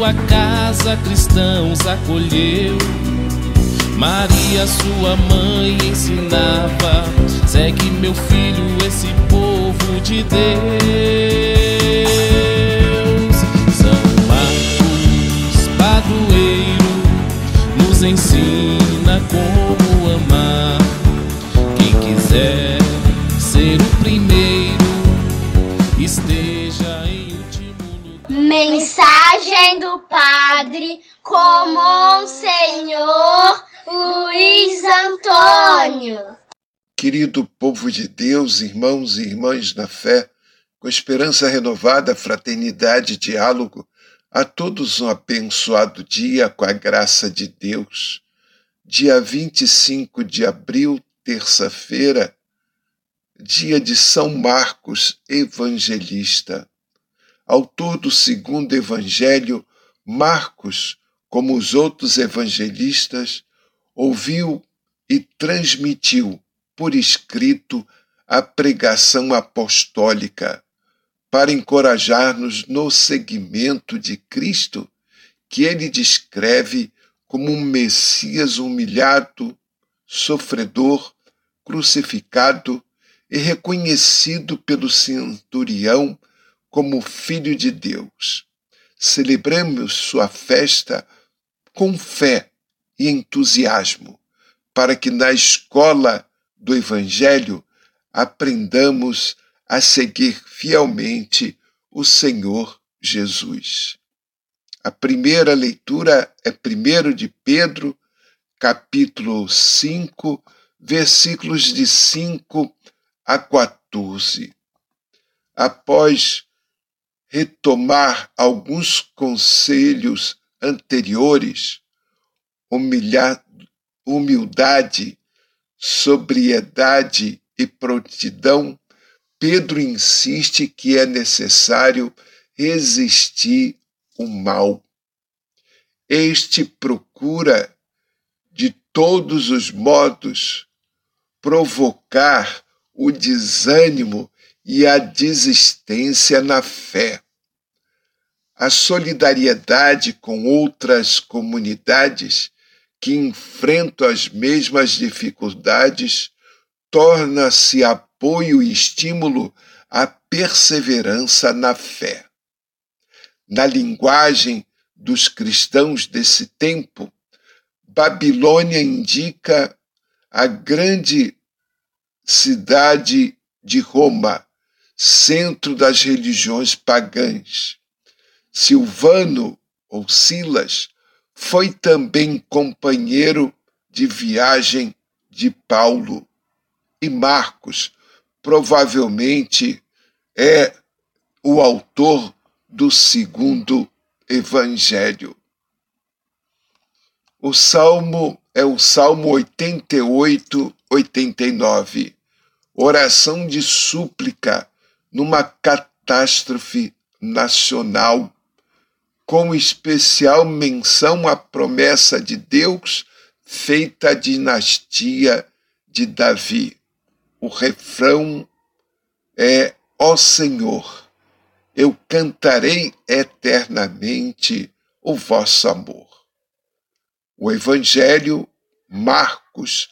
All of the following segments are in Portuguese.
sua casa cristãos acolheu. Maria, sua mãe, ensinava: segue meu filho, esse povo de Deus. Mensagem do Padre com Senhor Luiz Antônio. Querido povo de Deus, irmãos e irmãs na fé, com esperança renovada, fraternidade e diálogo, a todos um abençoado dia com a graça de Deus. Dia 25 de abril, terça-feira, dia de São Marcos Evangelista. Autor do segundo evangelho, Marcos, como os outros evangelistas, ouviu e transmitiu por escrito a pregação apostólica para encorajar-nos no seguimento de Cristo, que ele descreve como um Messias humilhado, sofredor, crucificado e reconhecido pelo centurião como Filho de Deus. Celebremos sua festa com fé e entusiasmo, para que na escola do Evangelho aprendamos a seguir fielmente o Senhor Jesus. A primeira leitura é 1 de Pedro, capítulo 5, versículos de 5 a 14. Após retomar alguns conselhos anteriores, humildade, sobriedade e prontidão, Pedro insiste que é necessário resistir o mal. Este procura, de todos os modos, provocar o desânimo e a desistência na fé. A solidariedade com outras comunidades que enfrentam as mesmas dificuldades torna-se apoio e estímulo à perseverança na fé. Na linguagem dos cristãos desse tempo, Babilônia indica a grande cidade de Roma, centro das religiões pagãs. Silvano, ou Silas, foi também companheiro de viagem de Paulo. E Marcos provavelmente é o autor do segundo evangelho. O salmo é o Salmo 88, 89. Oração de súplica numa catástrofe nacional, com especial menção à promessa de Deus feita à dinastia de Davi o refrão é: Ó Senhor, eu cantarei eternamente o vosso amor. O Evangelho, Marcos,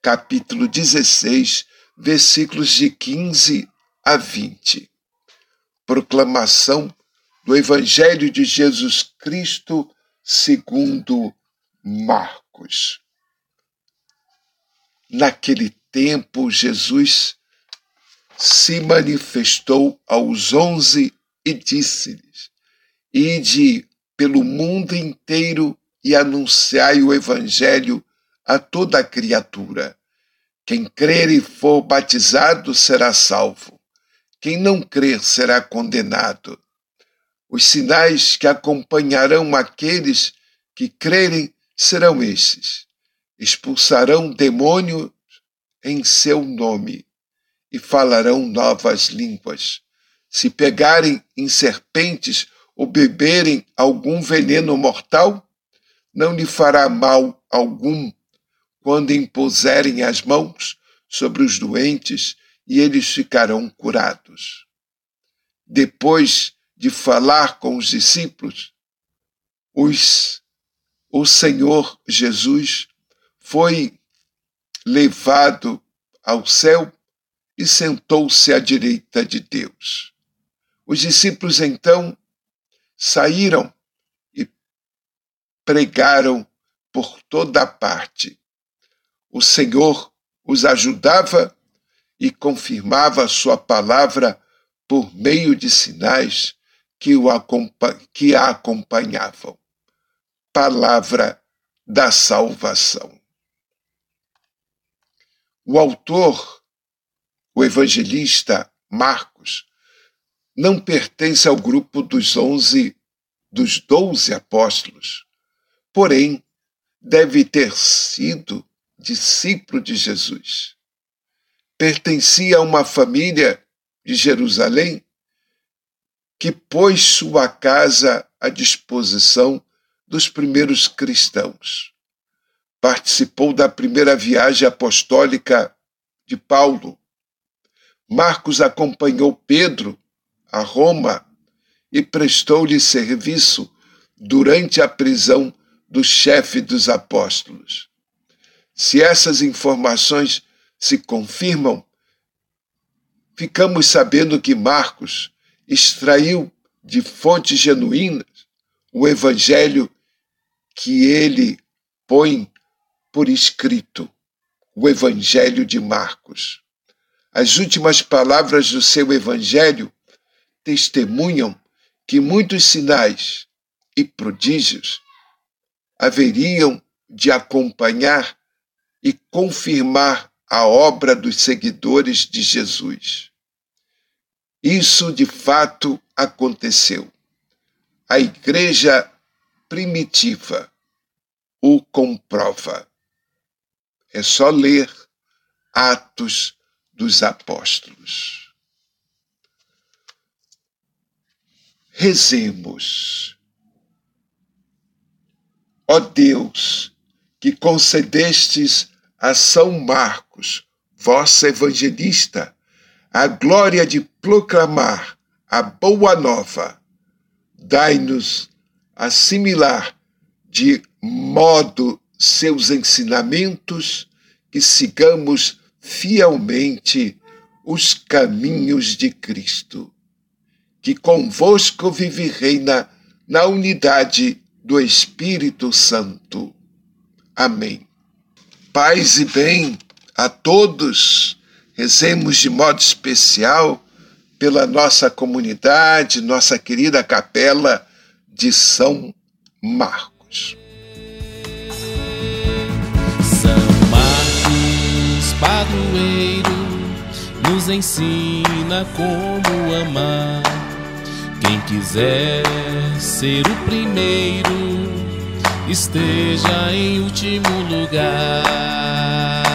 capítulo 16, versículos de 15 a 20. Proclamação do Evangelho de Jesus Cristo segundo Marcos. Naquele tempo, Jesus se manifestou aos onze e disse-lhes: Ide pelo mundo inteiro e anunciai o Evangelho a toda criatura. Quem crer e for batizado será salvo. Quem não crer será condenado. Os sinais que acompanharão aqueles que crerem serão estes: expulsarão demônios em seu nome e falarão novas línguas. Se pegarem em serpentes ou beberem algum veneno mortal, não lhe fará mal algum quando impuserem as mãos sobre os doentes e eles ficarão curados. Depois de falar com os discípulos, os, o Senhor Jesus foi levado ao céu e sentou-se à direita de Deus. Os discípulos então saíram e pregaram por toda parte. O Senhor os ajudava e confirmava sua palavra por meio de sinais que, o que a acompanhavam. Palavra da salvação. O autor, o evangelista Marcos, não pertence ao grupo dos onze, dos doze apóstolos, porém deve ter sido discípulo de Jesus. Pertencia a uma família de Jerusalém que pôs sua casa à disposição dos primeiros cristãos. Participou da primeira viagem apostólica de Paulo. Marcos acompanhou Pedro a Roma e prestou-lhe serviço durante a prisão do chefe dos apóstolos. Se essas informações se confirmam, ficamos sabendo que Marcos extraiu de fontes genuínas o evangelho que ele põe por escrito, o evangelho de Marcos. As últimas palavras do seu evangelho testemunham que muitos sinais e prodígios haveriam de acompanhar e confirmar a obra dos seguidores de Jesus. Isso de fato aconteceu. A igreja primitiva o comprova. É só ler Atos dos Apóstolos. Rezemos. Ó Deus, que concedestes a São Marcos, vosso evangelista, a glória de proclamar a boa nova, dai-nos assimilar de modo seus ensinamentos, que sigamos fielmente os caminhos de Cristo, que convosco vive e reina na unidade do Espírito Santo. Amém. Paz e bem a todos. Rezemos de modo especial pela nossa comunidade, nossa querida capela de São Marcos. São Marcos, padroeiro, nos ensina como amar. Quem quiser ser o primeiro, esteja em último lugar.